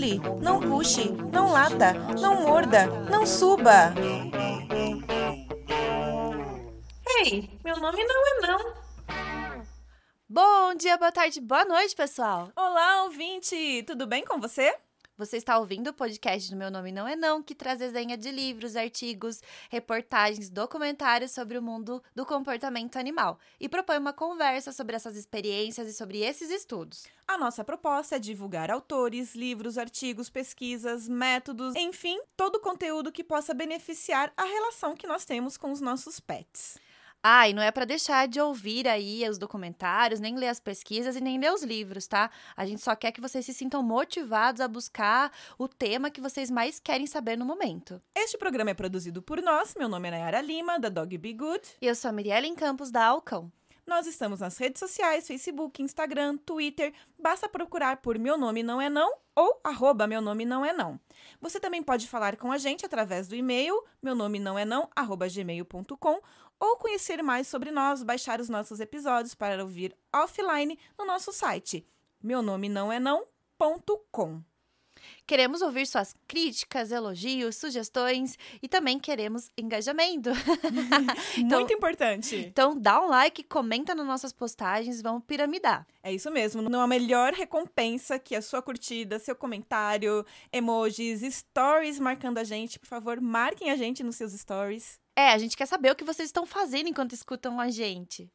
pule, não puxe, não lata, não morda, não suba. Ei, meu nome não é não. Bom dia, boa tarde, boa noite, pessoal. Olá, ouvinte, tudo bem com você? Você está ouvindo o podcast do Meu Nome Não É Não, que traz desenha de livros, artigos, reportagens, documentários sobre o mundo do comportamento animal e propõe uma conversa sobre essas experiências e sobre esses estudos. A nossa proposta é divulgar autores, livros, artigos, pesquisas, métodos, enfim, todo conteúdo que possa beneficiar a relação que nós temos com os nossos pets. Ah, e não é para deixar de ouvir aí os documentários, nem ler as pesquisas e nem ler os livros, tá? A gente só quer que vocês se sintam motivados a buscar o tema que vocês mais querem saber no momento. Este programa é produzido por nós. Meu nome é Nayara Lima, da Dog Be Good. E eu sou a Mirielle Campos, da Alcão. Nós estamos nas redes sociais, Facebook, Instagram, Twitter. Basta procurar por Meu Nome Não É Não ou arroba Meu Nome Não É Não. Você também pode falar com a gente através do e-mail meu nome não é não, arroba gmail.com ou conhecer mais sobre nós, baixar os nossos episódios para ouvir offline no nosso site meu nome não é não.com. Queremos ouvir suas críticas, elogios, sugestões e também queremos engajamento. então, Muito importante. Então dá um like, comenta nas nossas postagens, vamos piramidar. É isso mesmo. Não há melhor recompensa que a sua curtida, seu comentário, emojis, stories marcando a gente. Por favor, marquem a gente nos seus stories. É, a gente quer saber o que vocês estão fazendo enquanto escutam a gente.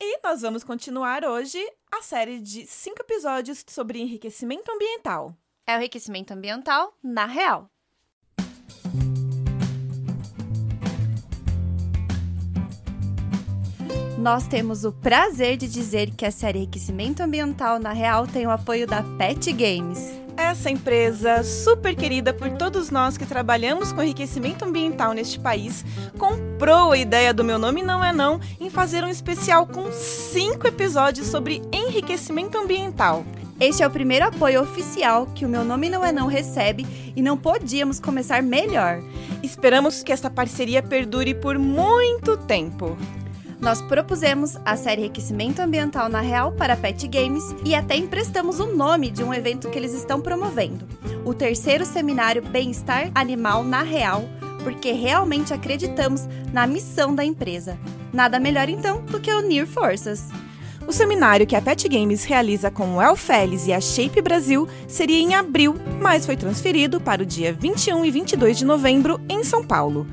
E nós vamos continuar hoje a série de cinco episódios sobre enriquecimento ambiental. É o enriquecimento ambiental na real. Nós temos o prazer de dizer que a série Enriquecimento Ambiental na Real tem o apoio da Pet Games. Essa empresa, super querida por todos nós que trabalhamos com enriquecimento ambiental neste país, comprou a ideia do Meu Nome Não É Não em fazer um especial com cinco episódios sobre enriquecimento ambiental. Este é o primeiro apoio oficial que o Meu Nome Não É Não recebe e não podíamos começar melhor. Esperamos que esta parceria perdure por muito tempo. Nós propusemos a série Enriquecimento Ambiental na Real para Pet Games e até emprestamos o nome de um evento que eles estão promovendo: o terceiro seminário Bem-Estar Animal na Real, porque realmente acreditamos na missão da empresa. Nada melhor então do que unir forças. O seminário que a Pet Games realiza com o Elfeles e a Shape Brasil seria em abril, mas foi transferido para o dia 21 e 22 de novembro em São Paulo.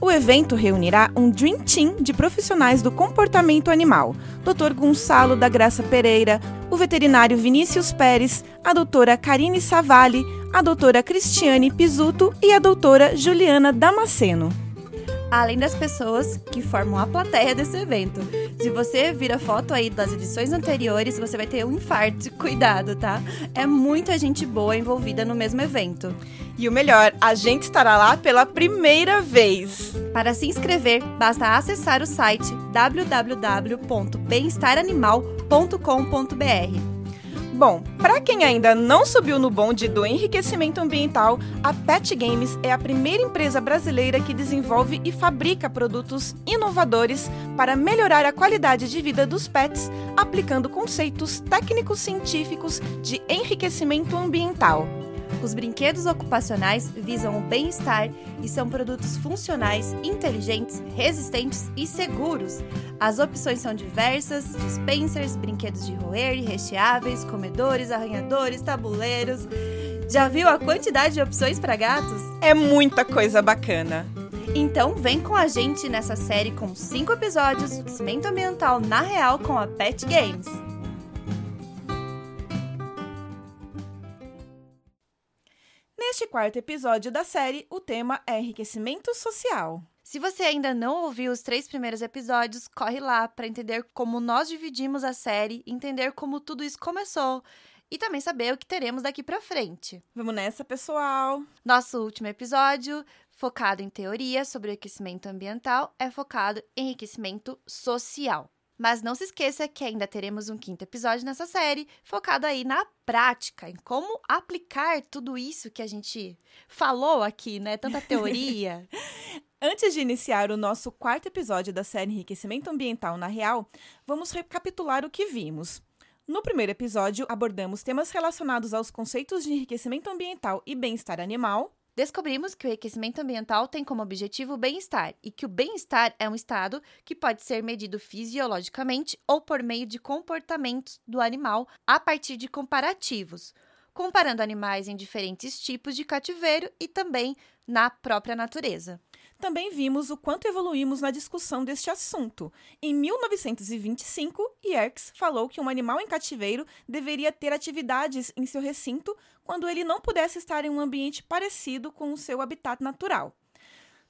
O evento reunirá um Dream Team de profissionais do comportamento animal: Dr. Gonçalo da Graça Pereira, o veterinário Vinícius Pérez, a doutora Karine Savalli, a doutora Cristiane Pisuto e a doutora Juliana Damasceno além das pessoas que formam a plateia desse evento. Se você vira foto aí das edições anteriores, você vai ter um infarto. Cuidado, tá? É muita gente boa envolvida no mesmo evento. E o melhor, a gente estará lá pela primeira vez. Para se inscrever, basta acessar o site www.bemestaranimal.com.br. Bom, para quem ainda não subiu no bonde do enriquecimento ambiental, a Pet Games é a primeira empresa brasileira que desenvolve e fabrica produtos inovadores para melhorar a qualidade de vida dos pets, aplicando conceitos técnicos científicos de enriquecimento ambiental. Os brinquedos ocupacionais visam o bem-estar e são produtos funcionais, inteligentes, resistentes e seguros. As opções são diversas: dispensers, brinquedos de roer e recheáveis, comedores, arranhadores, tabuleiros. Já viu a quantidade de opções para gatos? É muita coisa bacana. Então vem com a gente nessa série com cinco episódios Cimento Ambiental na Real com a Pet Games. Neste quarto episódio da série, o tema é enriquecimento social. Se você ainda não ouviu os três primeiros episódios, corre lá para entender como nós dividimos a série, entender como tudo isso começou e também saber o que teremos daqui para frente. Vamos nessa, pessoal! Nosso último episódio, focado em teoria sobre o aquecimento ambiental, é focado em enriquecimento social. Mas não se esqueça que ainda teremos um quinto episódio nessa série, focado aí na prática, em como aplicar tudo isso que a gente falou aqui, né? Tanta teoria. Antes de iniciar o nosso quarto episódio da série Enriquecimento Ambiental na Real, vamos recapitular o que vimos. No primeiro episódio, abordamos temas relacionados aos conceitos de enriquecimento ambiental e bem-estar animal. Descobrimos que o enriquecimento ambiental tem como objetivo o bem-estar e que o bem-estar é um estado que pode ser medido fisiologicamente ou por meio de comportamentos do animal a partir de comparativos, comparando animais em diferentes tipos de cativeiro e também na própria natureza. Também vimos o quanto evoluímos na discussão deste assunto. Em 1925, Yerkes falou que um animal em cativeiro deveria ter atividades em seu recinto quando ele não pudesse estar em um ambiente parecido com o seu habitat natural.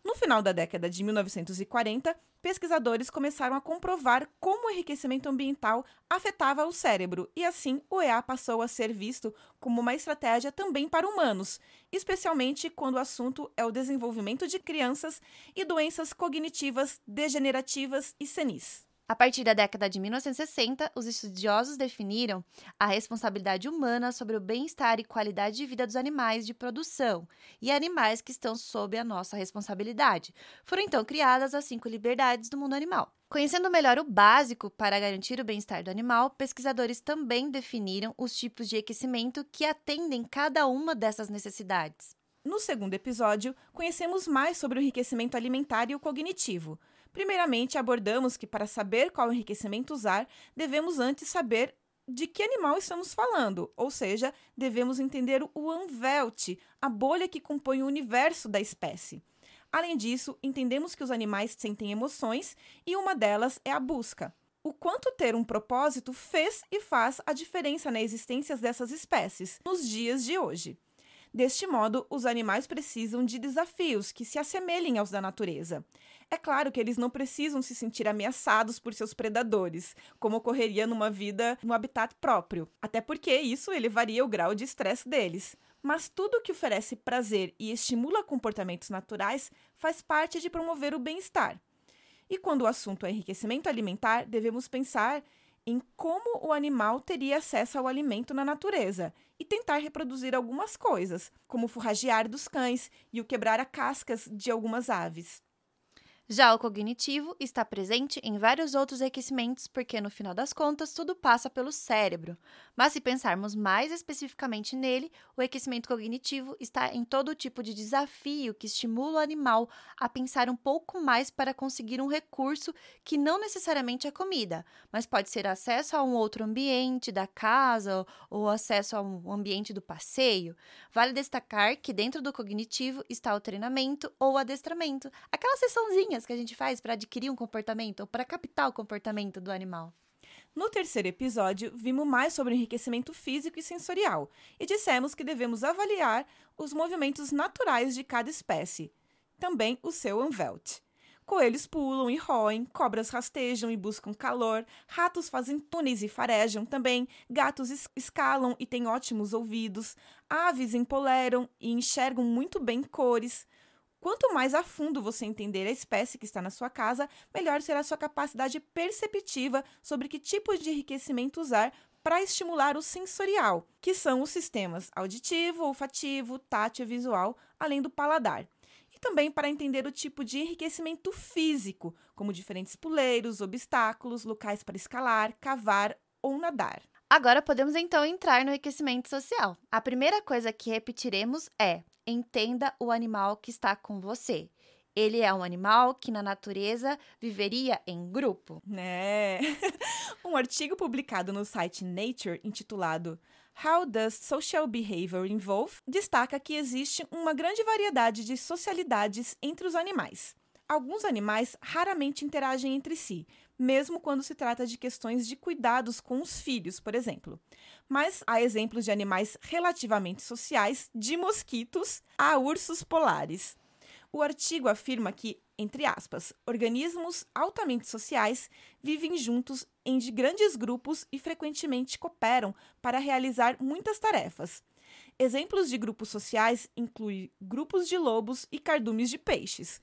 No final da década de 1940, pesquisadores começaram a comprovar como o enriquecimento ambiental afetava o cérebro, e assim o EA passou a ser visto como uma estratégia também para humanos, especialmente quando o assunto é o desenvolvimento de crianças e doenças cognitivas degenerativas e senis. A partir da década de 1960, os estudiosos definiram a responsabilidade humana sobre o bem-estar e qualidade de vida dos animais de produção e animais que estão sob a nossa responsabilidade. Foram então criadas as cinco liberdades do mundo animal. Conhecendo melhor o básico para garantir o bem-estar do animal, pesquisadores também definiram os tipos de aquecimento que atendem cada uma dessas necessidades. No segundo episódio, conhecemos mais sobre o enriquecimento alimentar e o cognitivo. Primeiramente, abordamos que para saber qual enriquecimento usar, devemos antes saber de que animal estamos falando, ou seja, devemos entender o Anvelt, a bolha que compõe o universo da espécie. Além disso, entendemos que os animais sentem emoções e uma delas é a busca. O quanto ter um propósito fez e faz a diferença na existência dessas espécies nos dias de hoje. Deste modo, os animais precisam de desafios que se assemelhem aos da natureza. É claro que eles não precisam se sentir ameaçados por seus predadores, como ocorreria numa vida no habitat próprio, até porque isso elevaria o grau de estresse deles. Mas tudo que oferece prazer e estimula comportamentos naturais faz parte de promover o bem-estar. E quando o assunto é enriquecimento alimentar, devemos pensar em como o animal teria acesso ao alimento na natureza e tentar reproduzir algumas coisas, como o forragear dos cães e o quebrar a cascas de algumas aves. Já o cognitivo está presente em vários outros aquecimentos, porque no final das contas tudo passa pelo cérebro. Mas se pensarmos mais especificamente nele, o aquecimento cognitivo está em todo tipo de desafio que estimula o animal a pensar um pouco mais para conseguir um recurso que não necessariamente é comida, mas pode ser acesso a um outro ambiente da casa ou acesso a um ambiente do passeio. Vale destacar que dentro do cognitivo está o treinamento ou adestramento, aquela sessãozinha que a gente faz para adquirir um comportamento ou para captar o comportamento do animal. No terceiro episódio, vimos mais sobre enriquecimento físico e sensorial e dissemos que devemos avaliar os movimentos naturais de cada espécie, também o seu Anvelt. Coelhos pulam e roem, cobras rastejam e buscam calor, ratos fazem túneis e farejam também, gatos es escalam e têm ótimos ouvidos, aves empoleram e enxergam muito bem cores, Quanto mais a fundo você entender a espécie que está na sua casa, melhor será a sua capacidade perceptiva sobre que tipo de enriquecimento usar para estimular o sensorial, que são os sistemas auditivo, olfativo, tátil e visual, além do paladar. E também para entender o tipo de enriquecimento físico, como diferentes puleiros, obstáculos, locais para escalar, cavar ou nadar. Agora podemos então entrar no enriquecimento social. A primeira coisa que repetiremos é: entenda o animal que está com você. Ele é um animal que na natureza viveria em grupo. É. Um artigo publicado no site Nature intitulado How Does Social Behavior Involve destaca que existe uma grande variedade de socialidades entre os animais. Alguns animais raramente interagem entre si, mesmo quando se trata de questões de cuidados com os filhos, por exemplo. Mas há exemplos de animais relativamente sociais, de mosquitos a ursos polares. O artigo afirma que, entre aspas, organismos altamente sociais vivem juntos em grandes grupos e frequentemente cooperam para realizar muitas tarefas. Exemplos de grupos sociais incluem grupos de lobos e cardumes de peixes.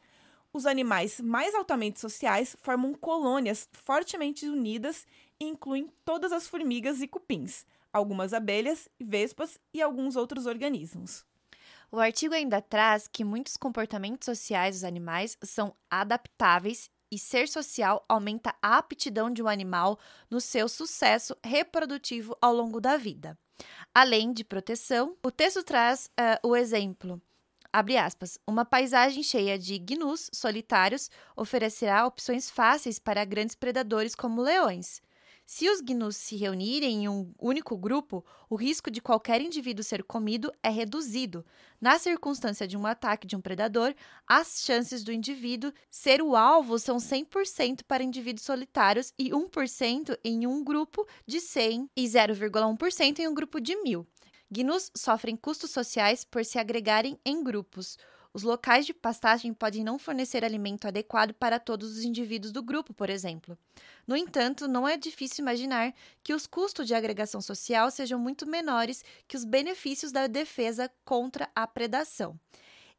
Os animais mais altamente sociais formam colônias fortemente unidas e incluem todas as formigas e cupins, algumas abelhas, vespas e alguns outros organismos. O artigo ainda traz que muitos comportamentos sociais dos animais são adaptáveis e ser social aumenta a aptidão de um animal no seu sucesso reprodutivo ao longo da vida. Além de proteção, o texto traz uh, o exemplo. Aspas. Uma paisagem cheia de gnus solitários oferecerá opções fáceis para grandes predadores como leões. Se os gnus se reunirem em um único grupo, o risco de qualquer indivíduo ser comido é reduzido. Na circunstância de um ataque de um predador, as chances do indivíduo ser o alvo são 100% para indivíduos solitários e 1% em um grupo de 100 e 0,1% em um grupo de 1000. Gnus sofrem custos sociais por se agregarem em grupos. Os locais de pastagem podem não fornecer alimento adequado para todos os indivíduos do grupo, por exemplo. No entanto, não é difícil imaginar que os custos de agregação social sejam muito menores que os benefícios da defesa contra a predação.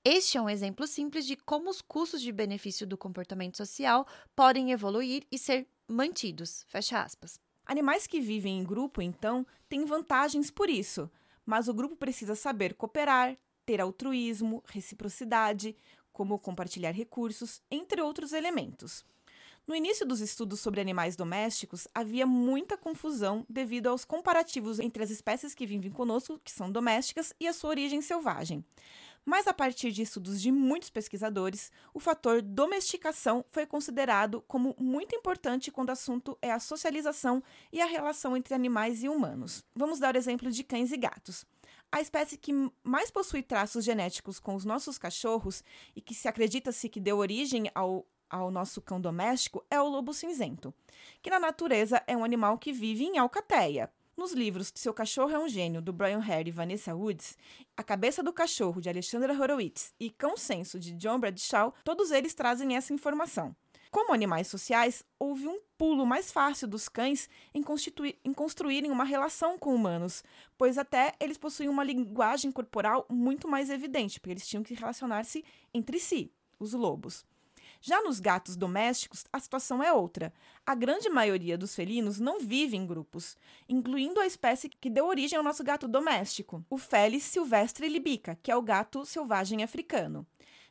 Este é um exemplo simples de como os custos de benefício do comportamento social podem evoluir e ser mantidos. Fecha aspas. Animais que vivem em grupo, então, têm vantagens por isso, mas o grupo precisa saber cooperar, ter altruísmo, reciprocidade, como compartilhar recursos, entre outros elementos. No início dos estudos sobre animais domésticos, havia muita confusão devido aos comparativos entre as espécies que vivem conosco, que são domésticas, e a sua origem selvagem. Mas a partir de estudos de muitos pesquisadores, o fator domesticação foi considerado como muito importante quando o assunto é a socialização e a relação entre animais e humanos. Vamos dar o exemplo de cães e gatos. A espécie que mais possui traços genéticos com os nossos cachorros e que se acredita-se que deu origem ao, ao nosso cão doméstico é o lobo cinzento, que na natureza é um animal que vive em alcateia. Nos livros Seu Cachorro é um Gênio, do Brian Hare e Vanessa Woods, A Cabeça do Cachorro, de Alexandra Horowitz, e Cão Senso, de John Bradshaw, todos eles trazem essa informação. Como animais sociais, houve um pulo mais fácil dos cães em, em, construírem uma relação com humanos, pois até eles possuíam uma linguagem corporal muito mais evidente, porque eles tinham que relacionar-se entre si, os lobos. Já nos gatos domésticos, a situação é outra. A grande maioria dos felinos não vive em grupos, incluindo a espécie que deu origem ao nosso gato doméstico, o Felis silvestre libica, que é o gato selvagem africano.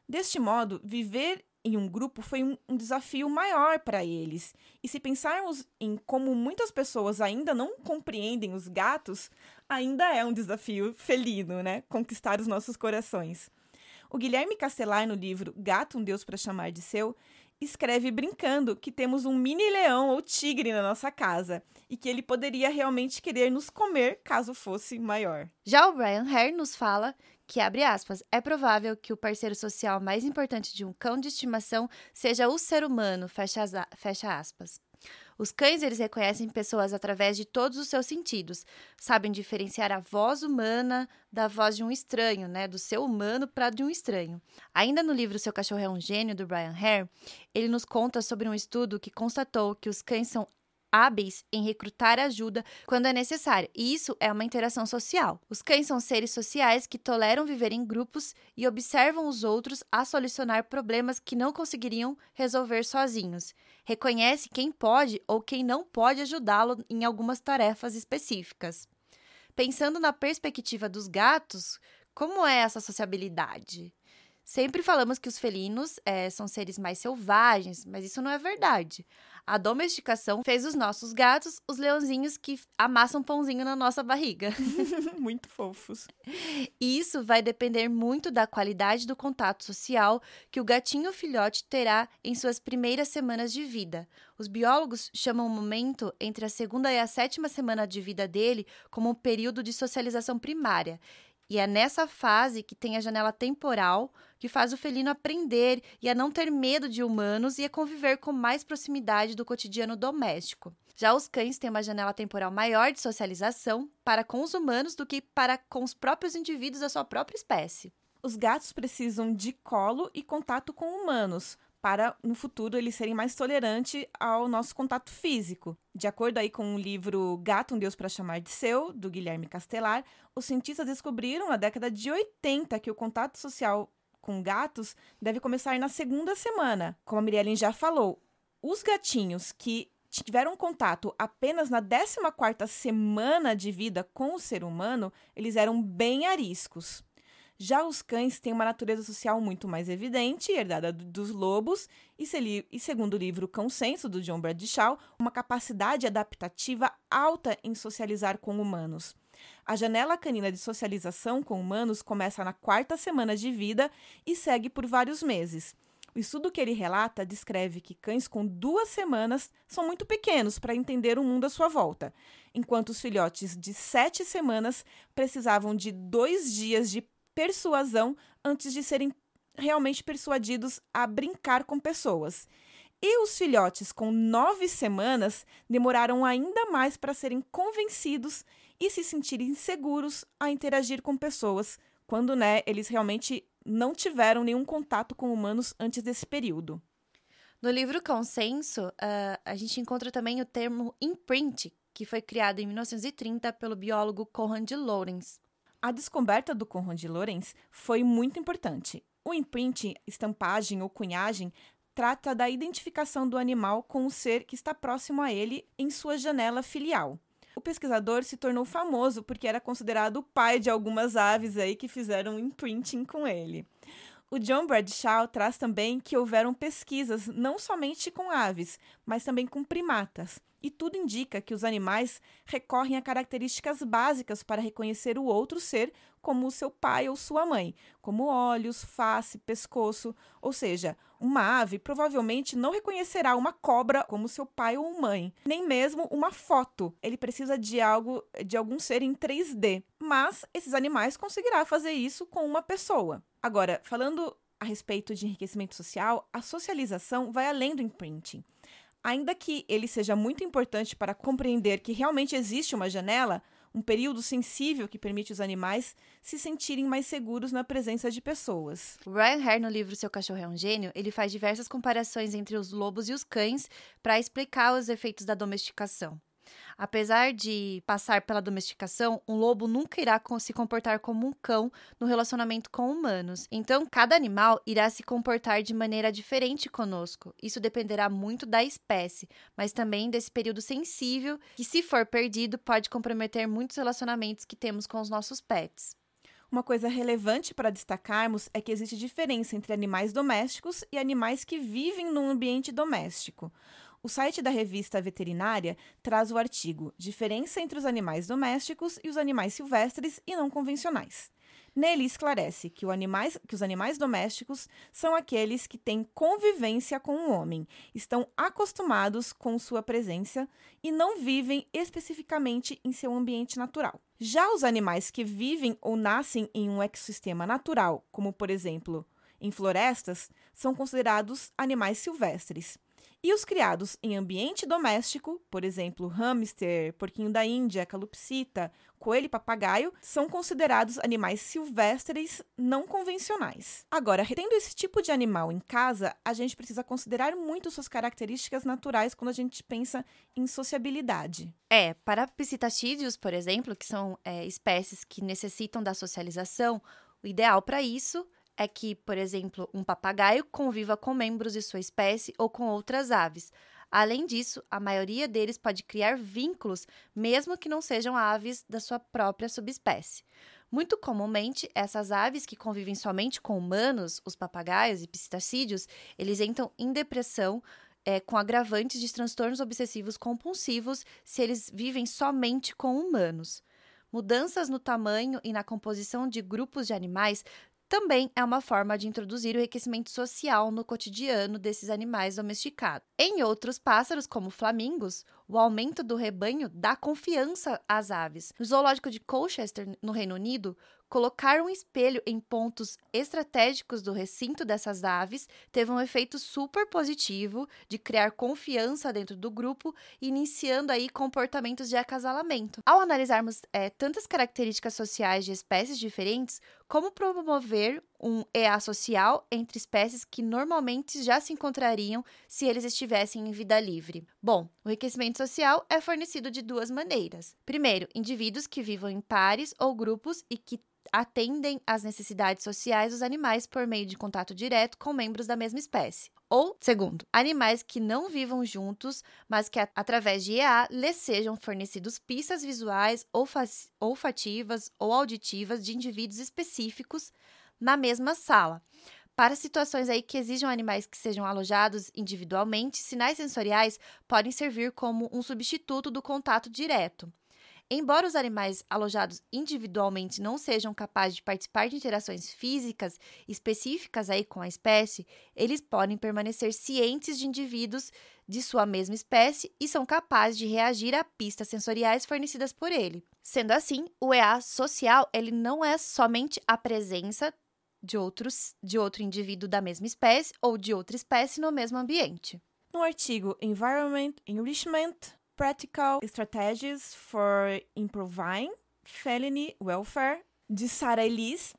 Deste modo, viver em um grupo foi um, um desafio maior para eles. E se pensarmos em como muitas pessoas ainda não compreendem os gatos, ainda é um desafio felino, né? Conquistar os nossos corações. O Guilherme Castelar, no livro Gato, um Deus para chamar de seu, escreve brincando que temos um mini leão ou tigre na nossa casa e que ele poderia realmente querer nos comer caso fosse maior. Já o Brian Hare nos fala que, abre aspas, é provável que o parceiro social mais importante de um cão de estimação seja o ser humano, fecha, fecha aspas. Os cães eles reconhecem pessoas através de todos os seus sentidos, sabem diferenciar a voz humana da voz de um estranho, né, do seu humano para de um estranho. Ainda no livro Seu Cachorro é um Gênio do Brian Hare, ele nos conta sobre um estudo que constatou que os cães são hábeis em recrutar ajuda quando é necessário, e isso é uma interação social. Os cães são seres sociais que toleram viver em grupos e observam os outros a solucionar problemas que não conseguiriam resolver sozinhos. Reconhece quem pode ou quem não pode ajudá-lo em algumas tarefas específicas. Pensando na perspectiva dos gatos, como é essa sociabilidade? Sempre falamos que os felinos é, são seres mais selvagens, mas isso não é verdade. A domesticação fez os nossos gatos os leãozinhos que amassam pãozinho na nossa barriga. muito fofos. E isso vai depender muito da qualidade do contato social que o gatinho filhote terá em suas primeiras semanas de vida. Os biólogos chamam o momento entre a segunda e a sétima semana de vida dele como um período de socialização primária. E é nessa fase que tem a janela temporal que faz o felino aprender e a não ter medo de humanos e a conviver com mais proximidade do cotidiano doméstico. Já os cães têm uma janela temporal maior de socialização para com os humanos do que para com os próprios indivíduos da sua própria espécie. Os gatos precisam de colo e contato com humanos, para no futuro eles serem mais tolerantes ao nosso contato físico. De acordo aí com o livro Gato, um Deus para chamar de seu, do Guilherme Castelar, os cientistas descobriram na década de 80 que o contato social com gatos deve começar na segunda semana. Como a Mirielle já falou, os gatinhos que tiveram contato apenas na 14ª semana de vida com o ser humano, eles eram bem ariscos. Já os cães têm uma natureza social muito mais evidente, herdada dos lobos, e, e segundo o livro Cão Senso, do John Bradshaw, uma capacidade adaptativa alta em socializar com humanos. A janela canina de socialização com humanos começa na quarta semana de vida e segue por vários meses. O estudo que ele relata descreve que cães com duas semanas são muito pequenos para entender o mundo à sua volta, enquanto os filhotes de sete semanas precisavam de dois dias de persuasão antes de serem realmente persuadidos a brincar com pessoas. E os filhotes com nove semanas demoraram ainda mais para serem convencidos e se sentirem seguros a interagir com pessoas, quando né, eles realmente não tiveram nenhum contato com humanos antes desse período. No livro Consenso, uh, a gente encontra também o termo imprint, que foi criado em 1930 pelo biólogo Conrad Lorenz. A descoberta do Conrad Lorenz foi muito importante. O imprint, estampagem ou cunhagem, trata da identificação do animal com o ser que está próximo a ele em sua janela filial o pesquisador se tornou famoso porque era considerado o pai de algumas aves aí que fizeram imprinting com ele. O John Bradshaw traz também que houveram pesquisas não somente com aves, mas também com primatas, e tudo indica que os animais recorrem a características básicas para reconhecer o outro ser como seu pai ou sua mãe, como olhos, face, pescoço. Ou seja, uma ave provavelmente não reconhecerá uma cobra como seu pai ou mãe, nem mesmo uma foto. Ele precisa de algo, de algum ser em 3D. Mas esses animais conseguirá fazer isso com uma pessoa. Agora, falando a respeito de enriquecimento social, a socialização vai além do imprinting. Ainda que ele seja muito importante para compreender que realmente existe uma janela, um período sensível que permite os animais se sentirem mais seguros na presença de pessoas. Ryan Hare, no livro Seu Cachorro é um Gênio, ele faz diversas comparações entre os lobos e os cães para explicar os efeitos da domesticação. Apesar de passar pela domesticação, um lobo nunca irá se comportar como um cão no relacionamento com humanos. Então, cada animal irá se comportar de maneira diferente conosco. Isso dependerá muito da espécie, mas também desse período sensível que, se for perdido, pode comprometer muitos relacionamentos que temos com os nossos pets. Uma coisa relevante para destacarmos é que existe diferença entre animais domésticos e animais que vivem num ambiente doméstico. O site da revista veterinária traz o artigo Diferença entre os animais domésticos e os animais silvestres e não convencionais. Nele esclarece que, animais, que, os animais domésticos são aqueles que têm convivência com o homem, estão acostumados com sua presença e não vivem especificamente em seu ambiente natural. Já os animais que vivem ou nascem em um ecossistema natural, como por exemplo em florestas, são considerados animais silvestres. E os criados em ambiente doméstico, por exemplo, hamster, porquinho da Índia, calopsita, coelho e papagaio, são considerados animais silvestres não convencionais. Agora, tendo esse tipo de animal em casa, a gente precisa considerar muito suas características naturais quando a gente pensa em sociabilidade. É, para psittacidios, por exemplo, que são é, espécies que necessitam da socialização, o ideal para isso é que, por exemplo, um papagaio conviva com membros de sua espécie ou com outras aves. Além disso, a maioria deles pode criar vínculos, mesmo que não sejam aves da sua própria subespécie. Muito comumente, essas aves que convivem somente com humanos, os papagaios e psitacídeos, eles entram em depressão é, com agravantes de transtornos obsessivos compulsivos se eles vivem somente com humanos. Mudanças no tamanho e na composição de grupos de animais também é uma forma de introduzir o enriquecimento social no cotidiano desses animais domesticados. Em outros pássaros, como flamingos, o aumento do rebanho dá confiança às aves. No zoológico de Colchester, no Reino Unido, Colocar um espelho em pontos estratégicos do recinto dessas aves teve um efeito super positivo de criar confiança dentro do grupo, iniciando aí comportamentos de acasalamento. Ao analisarmos é, tantas características sociais de espécies diferentes, como promover um EA social entre espécies que normalmente já se encontrariam se eles estivessem em vida livre? Bom, o enriquecimento social é fornecido de duas maneiras. Primeiro, indivíduos que vivam em pares ou grupos e que atendem às necessidades sociais dos animais por meio de contato direto com membros da mesma espécie. Ou, segundo, animais que não vivam juntos, mas que através de EA lhes sejam fornecidos pistas visuais, olfativas ou auditivas de indivíduos específicos na mesma sala. Para situações aí que exijam animais que sejam alojados individualmente, sinais sensoriais podem servir como um substituto do contato direto. Embora os animais alojados individualmente não sejam capazes de participar de interações físicas específicas aí com a espécie, eles podem permanecer cientes de indivíduos de sua mesma espécie e são capazes de reagir a pistas sensoriais fornecidas por ele. Sendo assim, o EA social ele não é somente a presença de outros de outro indivíduo da mesma espécie ou de outra espécie no mesmo ambiente. No artigo Environment Enrichment Practical Strategies for Improving Felony Welfare, de Sarah Elise,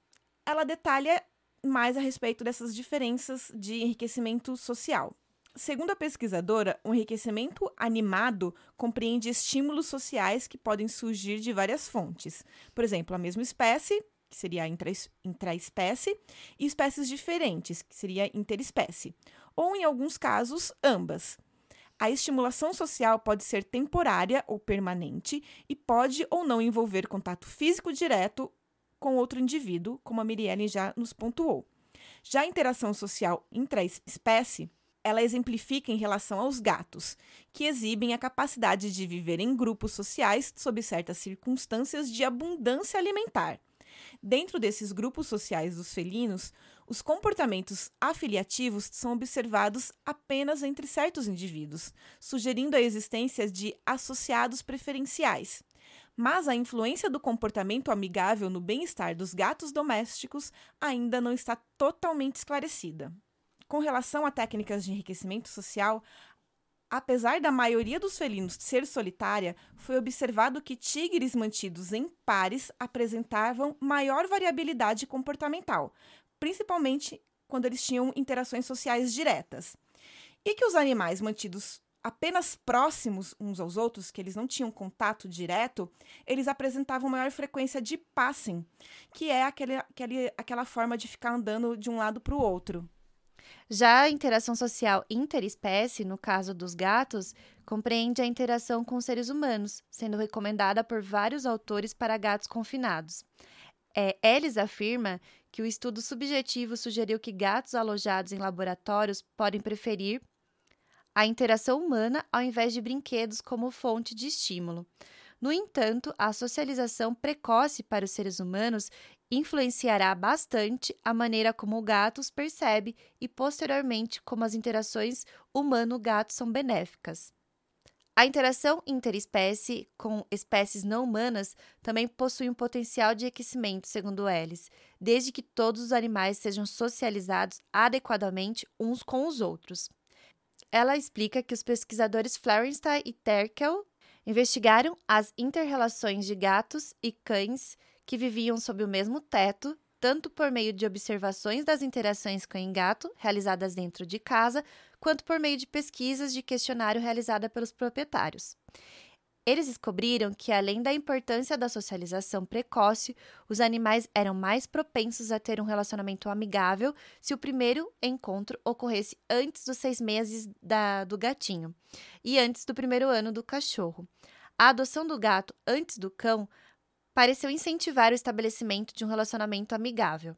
ela detalha mais a respeito dessas diferenças de enriquecimento social. Segundo a pesquisadora, o enriquecimento animado compreende estímulos sociais que podem surgir de várias fontes. Por exemplo, a mesma espécie, que seria a intraespécie, e espécies diferentes, que seria interespécie. Ou, em alguns casos, ambas. A estimulação social pode ser temporária ou permanente e pode ou não envolver contato físico direto com outro indivíduo, como a Mirielle já nos pontuou. Já a interação social intraespécie, ela exemplifica em relação aos gatos, que exibem a capacidade de viver em grupos sociais sob certas circunstâncias de abundância alimentar. Dentro desses grupos sociais dos felinos, os comportamentos afiliativos são observados apenas entre certos indivíduos, sugerindo a existência de associados preferenciais. Mas a influência do comportamento amigável no bem-estar dos gatos domésticos ainda não está totalmente esclarecida. Com relação a técnicas de enriquecimento social, Apesar da maioria dos felinos ser solitária, foi observado que tigres mantidos em pares apresentavam maior variabilidade comportamental, principalmente quando eles tinham interações sociais diretas. E que os animais mantidos apenas próximos uns aos outros, que eles não tinham contato direto, eles apresentavam maior frequência de passing, que é aquele, aquele, aquela forma de ficar andando de um lado para o outro. Já a interação social interespécie, no caso dos gatos, compreende a interação com seres humanos, sendo recomendada por vários autores para gatos confinados. É, Ellis afirma que o estudo subjetivo sugeriu que gatos alojados em laboratórios podem preferir a interação humana ao invés de brinquedos como fonte de estímulo. No entanto, a socialização precoce para os seres humanos influenciará bastante a maneira como o gato os percebe e, posteriormente, como as interações humano-gato são benéficas. A interação interespécie com espécies não humanas também possui um potencial de aquecimento, segundo Ellis, desde que todos os animais sejam socializados adequadamente uns com os outros. Ela explica que os pesquisadores Flarenstein e Terkel investigaram as interrelações de gatos e cães que viviam sob o mesmo teto, tanto por meio de observações das interações cão-gato realizadas dentro de casa, quanto por meio de pesquisas de questionário realizada pelos proprietários. Eles descobriram que, além da importância da socialização precoce, os animais eram mais propensos a ter um relacionamento amigável se o primeiro encontro ocorresse antes dos seis meses da, do gatinho e antes do primeiro ano do cachorro. A adoção do gato antes do cão pareceu incentivar o estabelecimento de um relacionamento amigável.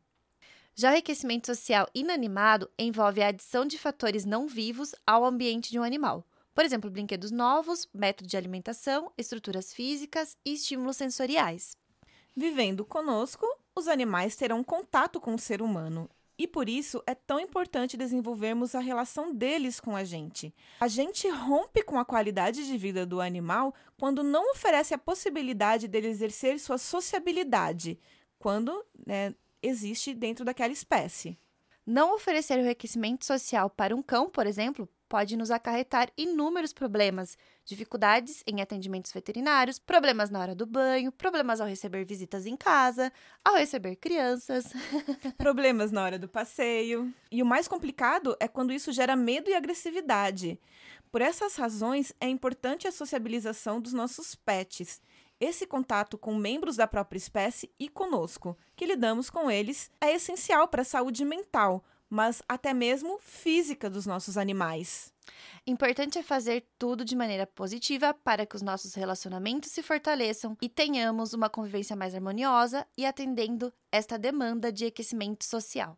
Já o enriquecimento social inanimado envolve a adição de fatores não vivos ao ambiente de um animal. Por exemplo, brinquedos novos, método de alimentação, estruturas físicas e estímulos sensoriais. Vivendo conosco, os animais terão contato com o ser humano e por isso é tão importante desenvolvermos a relação deles com a gente. A gente rompe com a qualidade de vida do animal quando não oferece a possibilidade dele exercer sua sociabilidade, quando né, existe dentro daquela espécie. Não oferecer o enriquecimento social para um cão, por exemplo, pode nos acarretar inúmeros problemas, dificuldades em atendimentos veterinários, problemas na hora do banho, problemas ao receber visitas em casa, ao receber crianças, problemas na hora do passeio. E o mais complicado é quando isso gera medo e agressividade. Por essas razões, é importante a sociabilização dos nossos pets. Esse contato com membros da própria espécie e conosco, que lidamos com eles, é essencial para a saúde mental, mas até mesmo física dos nossos animais. Importante é fazer tudo de maneira positiva para que os nossos relacionamentos se fortaleçam e tenhamos uma convivência mais harmoniosa e atendendo esta demanda de aquecimento social.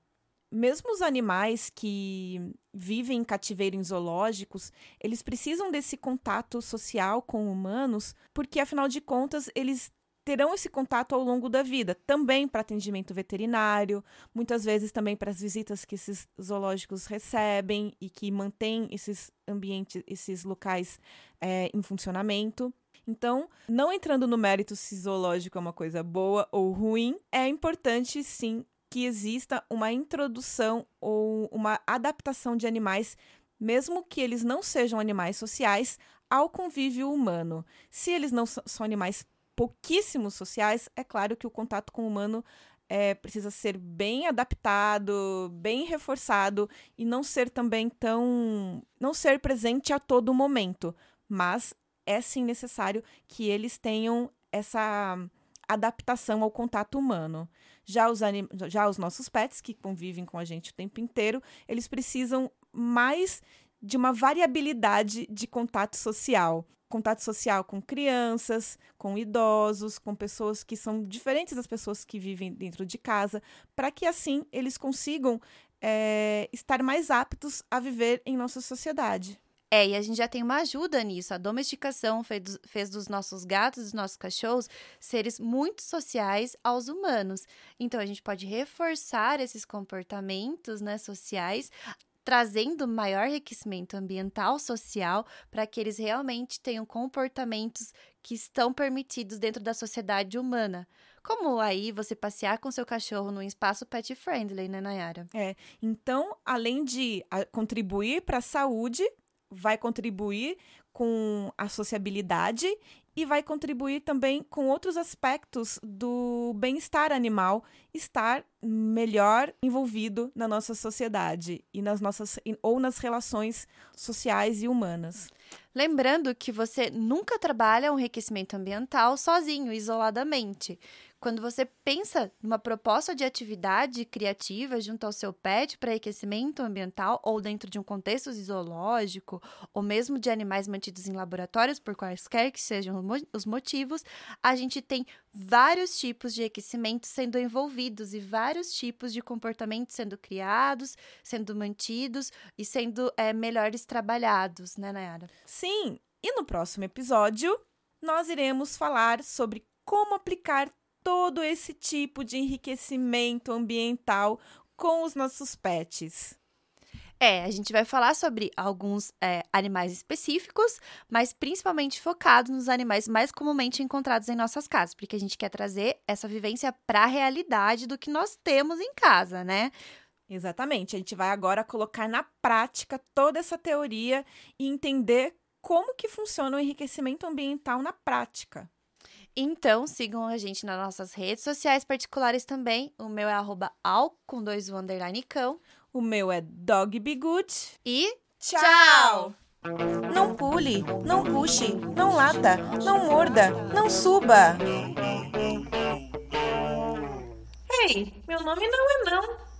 Mesmo os animais que vivem em cativeiro em zoológicos, eles precisam desse contato social com humanos, porque afinal de contas eles terão esse contato ao longo da vida, também para atendimento veterinário, muitas vezes também para as visitas que esses zoológicos recebem e que mantêm esses ambientes, esses locais é, em funcionamento. Então, não entrando no mérito se zoológico é uma coisa boa ou ruim, é importante sim que exista uma introdução ou uma adaptação de animais, mesmo que eles não sejam animais sociais, ao convívio humano. Se eles não são animais pouquíssimos sociais, é claro que o contato com o humano é, precisa ser bem adaptado, bem reforçado e não ser também tão. não ser presente a todo momento. Mas é sim necessário que eles tenham essa adaptação ao contato humano. Já os, anim... Já os nossos pets, que convivem com a gente o tempo inteiro, eles precisam mais de uma variabilidade de contato social contato social com crianças, com idosos, com pessoas que são diferentes das pessoas que vivem dentro de casa, para que assim eles consigam é, estar mais aptos a viver em nossa sociedade. É, e a gente já tem uma ajuda nisso. A domesticação fez, fez dos nossos gatos, dos nossos cachorros, seres muito sociais aos humanos. Então, a gente pode reforçar esses comportamentos né, sociais trazendo maior enriquecimento ambiental, social, para que eles realmente tenham comportamentos que estão permitidos dentro da sociedade humana. Como aí você passear com seu cachorro num espaço pet friendly, né, Nayara? É. Então, além de contribuir para a saúde, vai contribuir com a sociabilidade e vai contribuir também com outros aspectos do bem-estar animal estar melhor envolvido na nossa sociedade e nas nossas ou nas relações sociais e humanas. Lembrando que você nunca trabalha um enriquecimento ambiental sozinho, isoladamente. Quando você pensa numa proposta de atividade criativa junto ao seu pet para aquecimento ambiental ou dentro de um contexto zoológico ou mesmo de animais mantidos em laboratórios, por quaisquer que sejam os motivos, a gente tem vários tipos de aquecimento sendo envolvidos e vários tipos de comportamentos sendo criados, sendo mantidos e sendo é, melhores trabalhados, né, Nayara? Sim, e no próximo episódio nós iremos falar sobre como aplicar todo esse tipo de enriquecimento ambiental com os nossos pets. É, a gente vai falar sobre alguns é, animais específicos, mas principalmente focado nos animais mais comumente encontrados em nossas casas, porque a gente quer trazer essa vivência para a realidade do que nós temos em casa, né? Exatamente. A gente vai agora colocar na prática toda essa teoria e entender como que funciona o enriquecimento ambiental na prática. Então, sigam a gente nas nossas redes sociais particulares também. O meu é arroba al, com dois o underline cão. O meu é dogbegood. E tchau! Não pule, não puxe, não lata, não morda, não suba. Ei, meu nome não é não.